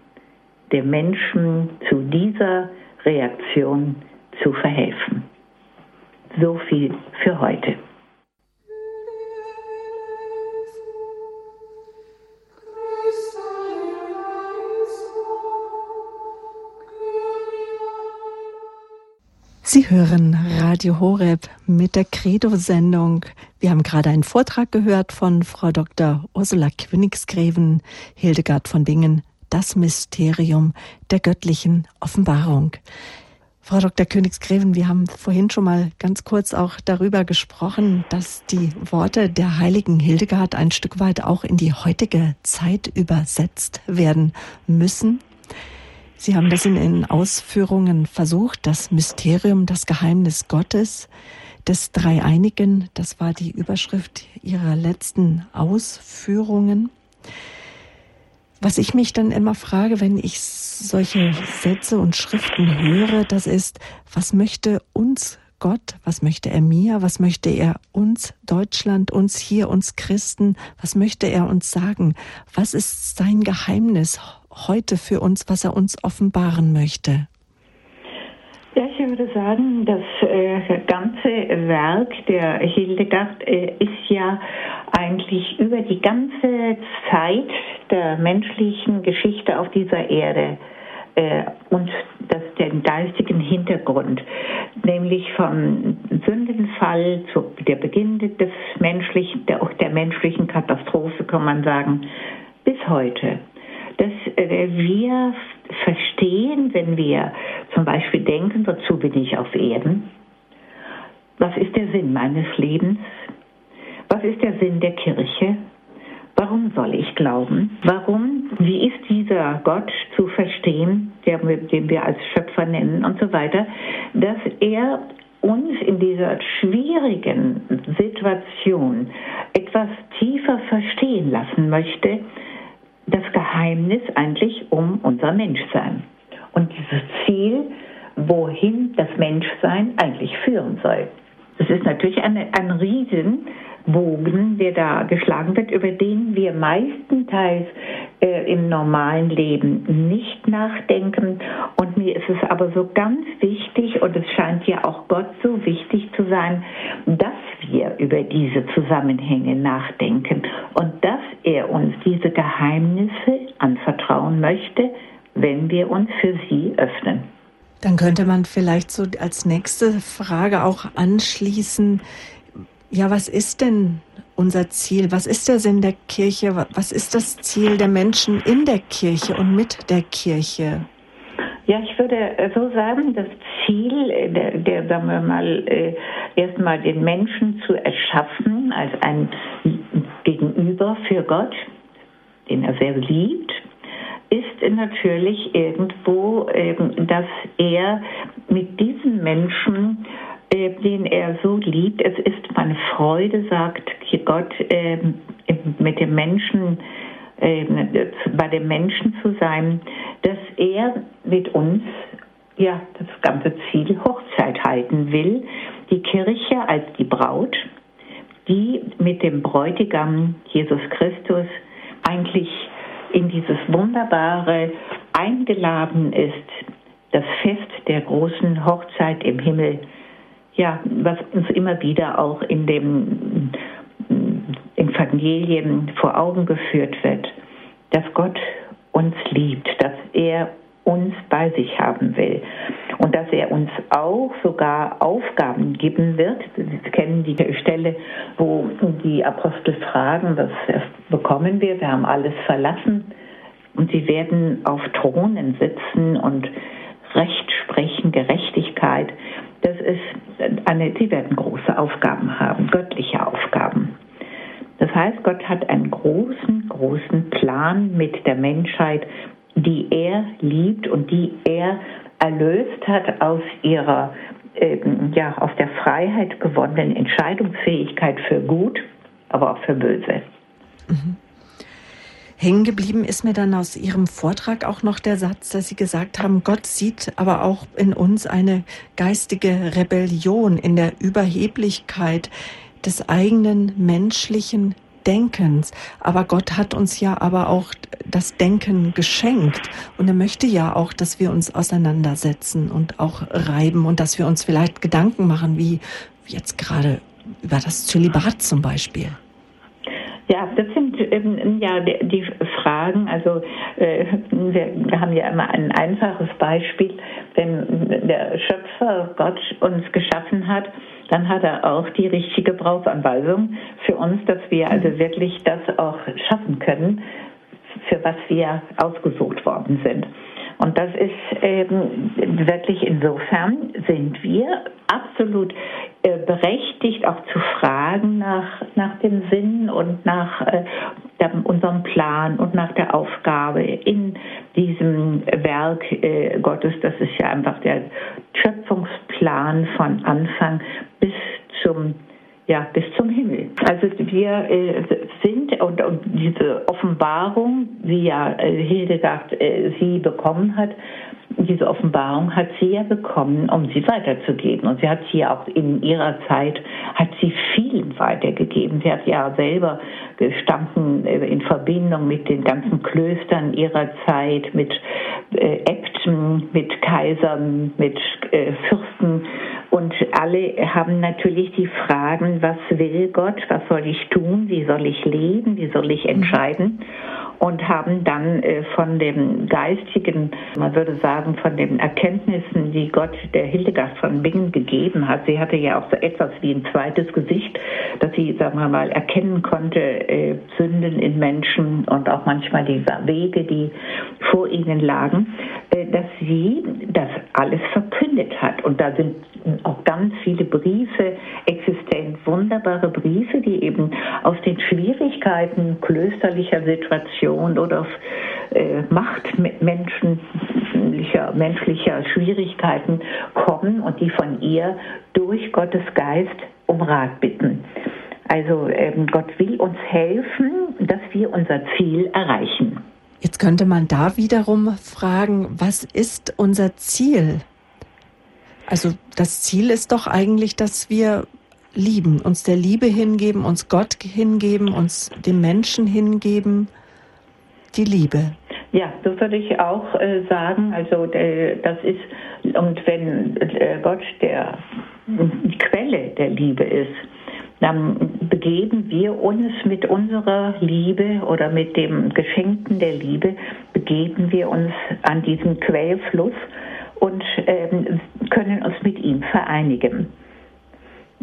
der Menschen zu dieser Reaktion zu verhelfen. So viel für heute. Sie hören Radio Horeb mit der Credo-Sendung. Wir haben gerade einen Vortrag gehört von Frau Dr. Ursula Königsgräven, Hildegard von Bingen, das Mysterium der göttlichen Offenbarung. Frau Dr. Königsgräven, wir haben vorhin schon mal ganz kurz auch darüber gesprochen, dass die Worte der heiligen Hildegard ein Stück weit auch in die heutige Zeit übersetzt werden müssen. Sie haben das in Ihren Ausführungen versucht, das Mysterium, das Geheimnis Gottes, des Dreieinigen, das war die Überschrift Ihrer letzten Ausführungen. Was ich mich dann immer frage, wenn ich solche Sätze und Schriften höre, das ist, was möchte uns Gott, was möchte er mir, was möchte er uns, Deutschland, uns hier, uns Christen, was möchte er uns sagen? Was ist sein Geheimnis heute für uns, was er uns offenbaren möchte? Ja, ich würde sagen, das äh, ganze Werk der Hildegard äh, ist ja eigentlich über die ganze Zeit der menschlichen Geschichte auf dieser Erde äh, und das, den geistigen Hintergrund, nämlich vom Sündenfall zu der Beginn des menschlichen, der, auch der menschlichen Katastrophe, kann man sagen, bis heute. Dass äh, wir verstehen, wenn wir zum Beispiel denken, wozu bin ich auf Erden? Was ist der Sinn meines Lebens? Was ist der Sinn der Kirche? Warum soll ich glauben? Warum? Wie ist dieser Gott zu verstehen, der, den wir als Schöpfer nennen und so weiter, dass er uns in dieser schwierigen Situation etwas tiefer verstehen lassen möchte, das Geheimnis eigentlich um unser Menschsein und dieses Ziel, wohin das Menschsein eigentlich führen soll. Das ist natürlich eine, ein Riesenbogen, der da geschlagen wird, über den wir meistenteils äh, im normalen Leben nicht nachdenken. Und mir ist es aber so ganz wichtig, und es scheint ja auch Gott so wichtig zu sein, dass wir über diese Zusammenhänge nachdenken und dass er uns diese Geheimnisse anvertrauen möchte, wenn wir uns für sie öffnen. Dann könnte man vielleicht so als nächste Frage auch anschließen, ja, was ist denn unser Ziel? Was ist der Sinn der Kirche? Was ist das Ziel der Menschen in der Kirche und mit der Kirche? Ja, ich würde äh, so sagen, das Ziel, äh, der, der sagen wir mal, äh, erstmal den Menschen zu erschaffen als ein Gegenüber für Gott, den er sehr liebt, ist natürlich irgendwo, ähm, dass er mit diesen Menschen, äh, den er so liebt, es ist meine Freude, sagt Gott, ähm, mit dem Menschen, ähm, bei dem Menschen zu sein, dass er mit uns ja das ganze Ziel Hochzeit halten will, die Kirche als die Braut, die mit dem Bräutigam Jesus Christus eigentlich in dieses wunderbare eingeladen ist, das Fest der großen Hochzeit im Himmel, ja, was uns immer wieder auch in dem Evangelien vor Augen geführt wird, dass Gott uns liebt, dass er uns bei sich haben will und dass er uns auch sogar Aufgaben geben wird. Sie kennen die Stelle, wo die Apostel fragen, was bekommen wir? Wir haben alles verlassen und sie werden auf Thronen sitzen und Recht sprechen, Gerechtigkeit. Das ist eine, sie werden große Aufgaben haben, göttliche Aufgaben. Das heißt, Gott hat einen großen, großen Plan mit der Menschheit die er liebt und die er erlöst hat aus ihrer ähm, ja, aus der Freiheit gewonnenen Entscheidungsfähigkeit für gut, aber auch für böse. Mhm. Hängen geblieben ist mir dann aus Ihrem Vortrag auch noch der Satz, dass Sie gesagt haben, Gott sieht aber auch in uns eine geistige Rebellion in der Überheblichkeit des eigenen menschlichen Denkens. Aber Gott hat uns ja aber auch das Denken geschenkt. Und er möchte ja auch, dass wir uns auseinandersetzen und auch reiben und dass wir uns vielleicht Gedanken machen, wie jetzt gerade über das Zölibat zum Beispiel. Ja, das sind ähm, ja die Fragen, also äh, wir haben ja immer ein einfaches Beispiel, wenn der Schöpfer Gott uns geschaffen hat, dann hat er auch die richtige Gebrauchsanweisung für uns, dass wir also wirklich das auch schaffen können, für was wir ausgesucht worden sind. Und das ist ähm, wirklich insofern sind wir absolut äh, berechtigt, auch zu fragen nach, nach dem Sinn und nach äh, unserem Plan und nach der Aufgabe in diesem Werk äh, Gottes. Das ist ja einfach der Schöpfungsplan von Anfang zum ja, bis zum Himmel. Also wir äh, sind und, und, diese Offenbarung, wie ja äh, Hildegard äh, sie bekommen hat, diese Offenbarung hat sie ja bekommen, um sie weiterzugeben. Und sie hat sie ja auch in ihrer Zeit, hat sie vielen weitergegeben. Sie hat ja selber gestanden äh, in Verbindung mit den ganzen Klöstern ihrer Zeit, mit äh, Äbten, mit Kaisern, mit äh, Fürsten. Und alle haben natürlich die Fragen, was will Gott, was soll ich tun, wie soll ich leben, wie soll ich entscheiden und haben dann äh, von dem geistigen, man würde sagen, von den Erkenntnissen, die Gott der Hildegard von Bingen gegeben hat. Sie hatte ja auch so etwas wie ein zweites Gesicht, dass sie, sagen wir mal, erkennen konnte, äh, Sünden in Menschen und auch manchmal die Wege, die vor ihnen lagen, äh, dass sie das alles verkündet hat. Und da sind auch ganz viele Briefe wunderbare Briefe, die eben aus den Schwierigkeiten klösterlicher Situation oder auf äh, Machtmenschlicher menschlicher Schwierigkeiten kommen und die von ihr durch Gottes Geist um Rat bitten. Also ähm, Gott will uns helfen, dass wir unser Ziel erreichen. Jetzt könnte man da wiederum fragen, was ist unser Ziel? Also das Ziel ist doch eigentlich, dass wir lieben, uns der Liebe hingeben, uns Gott hingeben, uns dem Menschen hingeben, die Liebe. Ja, so würde ich auch äh, sagen. Also äh, das ist und wenn äh, Gott der die Quelle der Liebe ist, dann begeben wir uns mit unserer Liebe oder mit dem Geschenken der Liebe, begeben wir uns an diesen Quellfluss und ähm, können uns mit ihm vereinigen.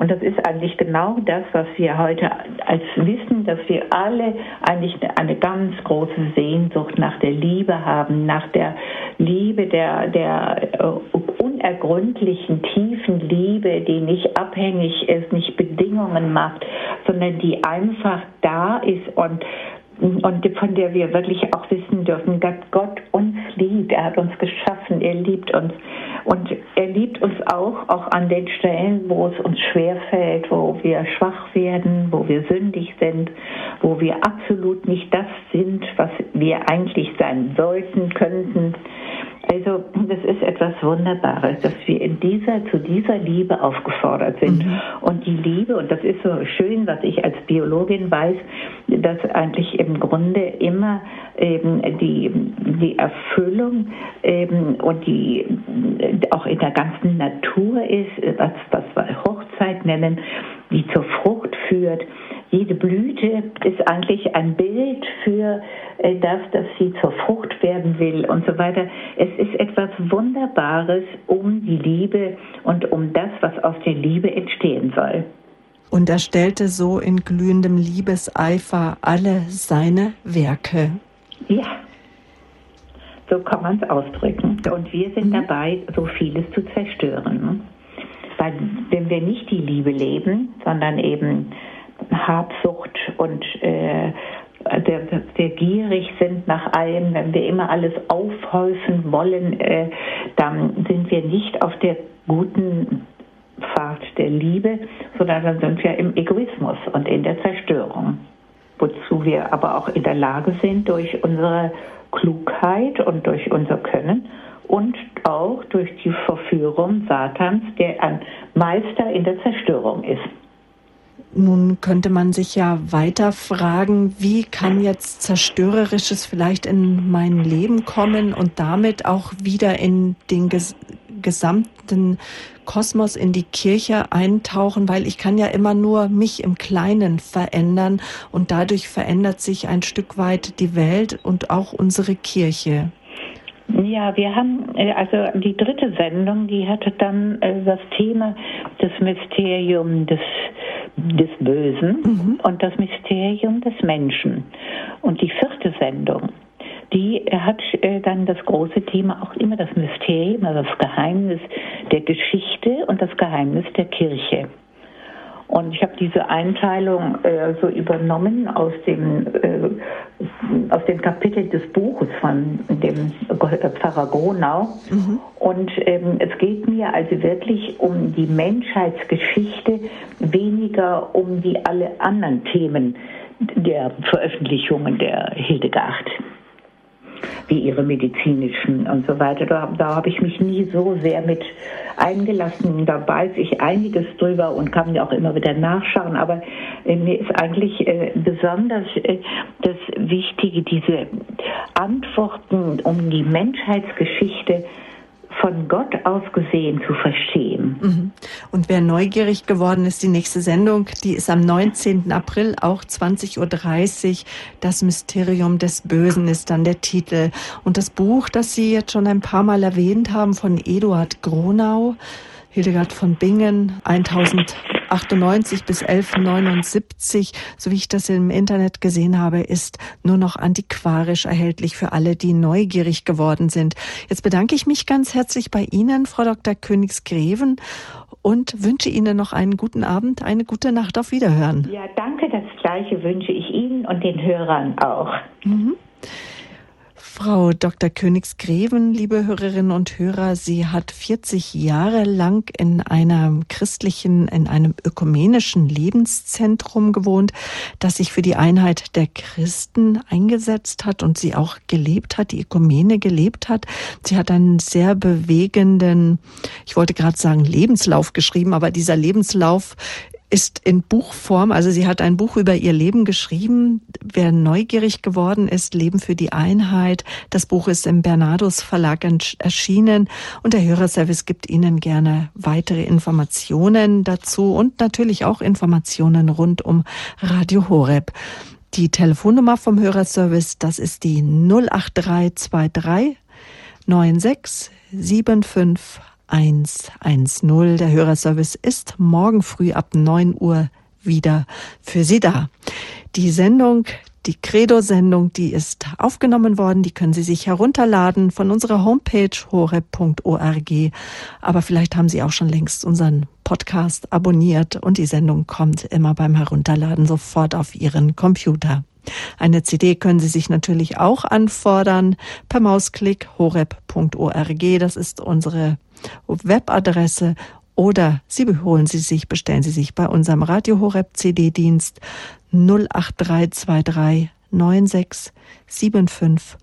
Und das ist eigentlich genau das, was wir heute als wissen, dass wir alle eigentlich eine ganz große Sehnsucht nach der Liebe haben, nach der Liebe der, der äh, unergründlichen, tiefen Liebe, die nicht abhängig ist, nicht Bedingungen macht, sondern die einfach da ist und und von der wir wirklich auch wissen dürfen, dass Gott uns liebt. Er hat uns geschaffen, er liebt uns. Und er liebt uns auch, auch an den Stellen, wo es uns schwerfällt, wo wir schwach werden, wo wir sündig sind, wo wir absolut nicht das sind, was wir eigentlich sein sollten, könnten. Also das ist etwas Wunderbares, dass wir in dieser, zu dieser Liebe aufgefordert sind. Mhm. Und die Liebe, und das ist so schön, was ich als Biologin weiß, dass eigentlich im Grunde immer eben die, die Erfüllung eben und die auch in der ganzen Natur ist, was, was wir Hochzeit nennen, die zur Frucht führt. Jede Blüte ist eigentlich ein Bild für das, dass sie zur Frucht werden will und so weiter. Es ist etwas Wunderbares um die Liebe und um das, was aus der Liebe entstehen soll. Und er stellte so in glühendem Liebeseifer alle seine Werke. Ja, so kann man es ausdrücken. Und wir sind mhm. dabei, so vieles zu zerstören. Weil wenn wir nicht die Liebe leben, sondern eben Habsucht und äh, der, der gierig sind nach allem, wenn wir immer alles aufhäufen wollen, äh, dann sind wir nicht auf der guten Pfad der Liebe, sondern dann sind wir im Egoismus und in der Zerstörung. Wozu wir aber auch in der Lage sind, durch unsere Klugheit und durch unser Können und auch durch die Verführung Satans, der ein Meister in der Zerstörung ist. Nun könnte man sich ja weiter fragen, wie kann jetzt Zerstörerisches vielleicht in mein Leben kommen und damit auch wieder in den ges gesamten Kosmos in die Kirche eintauchen, weil ich kann ja immer nur mich im Kleinen verändern und dadurch verändert sich ein Stück weit die Welt und auch unsere Kirche. Ja, wir haben äh, also die dritte Sendung, die hatte dann äh, das Thema das Mysterium des des Bösen mhm. und das Mysterium des Menschen. Und die vierte Sendung, die hat äh, dann das große Thema auch immer das Mysterium, also das Geheimnis der Geschichte und das Geheimnis der Kirche. Und ich habe diese Einteilung äh, so übernommen aus dem, äh, aus dem Kapitel des Buches von dem Pfarrer Gronau. Mhm. Und ähm, es geht mir also wirklich um die Menschheitsgeschichte, weniger um die alle anderen Themen der Veröffentlichungen der Hildegard wie ihre medizinischen und so weiter. Da, da habe ich mich nie so sehr mit eingelassen. Da weiß ich einiges drüber und kann mir auch immer wieder nachschauen. Aber äh, mir ist eigentlich äh, besonders äh, das Wichtige, diese Antworten um die Menschheitsgeschichte von Gott aus gesehen zu verstehen. Mhm. Und wer neugierig geworden ist, die nächste Sendung, die ist am 19. April, auch 20.30 Uhr. Das Mysterium des Bösen ist dann der Titel. Und das Buch, das Sie jetzt schon ein paar Mal erwähnt haben, von Eduard Gronau, Hildegard von Bingen, 1098 bis 1179, so wie ich das im Internet gesehen habe, ist nur noch antiquarisch erhältlich für alle, die neugierig geworden sind. Jetzt bedanke ich mich ganz herzlich bei Ihnen, Frau Dr. Königsgreven, und wünsche Ihnen noch einen guten Abend, eine gute Nacht auf Wiederhören. Ja, danke. Das Gleiche wünsche ich Ihnen und den Hörern auch. Mhm. Frau Dr. Königsgreven, liebe Hörerinnen und Hörer, sie hat 40 Jahre lang in einem christlichen, in einem ökumenischen Lebenszentrum gewohnt, das sich für die Einheit der Christen eingesetzt hat und sie auch gelebt hat, die Ökumene gelebt hat. Sie hat einen sehr bewegenden, ich wollte gerade sagen Lebenslauf geschrieben, aber dieser Lebenslauf ist in Buchform, also sie hat ein Buch über ihr Leben geschrieben. Wer neugierig geworden ist, Leben für die Einheit. Das Buch ist im Bernardus Verlag erschienen und der Hörerservice gibt Ihnen gerne weitere Informationen dazu und natürlich auch Informationen rund um Radio Horeb. Die Telefonnummer vom Hörerservice, das ist die 08323 96 75 110. Der Hörerservice ist morgen früh ab 9 Uhr wieder für Sie da. Die Sendung, die Credo-Sendung, die ist aufgenommen worden. Die können Sie sich herunterladen von unserer Homepage horeb.org. Aber vielleicht haben Sie auch schon längst unseren Podcast abonniert und die Sendung kommt immer beim Herunterladen sofort auf Ihren Computer. Eine CD können Sie sich natürlich auch anfordern per Mausklick horeb.org. Das ist unsere Webadresse oder Sie holen sie sich, bestellen Sie sich bei unserem Radio Horeb CD-Dienst 08323 96 75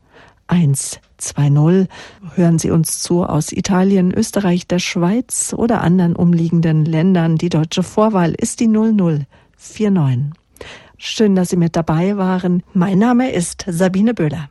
120. Hören Sie uns zu aus Italien, Österreich, der Schweiz oder anderen umliegenden Ländern. Die deutsche Vorwahl ist die 0049. Schön, dass Sie mit dabei waren. Mein Name ist Sabine Böhler.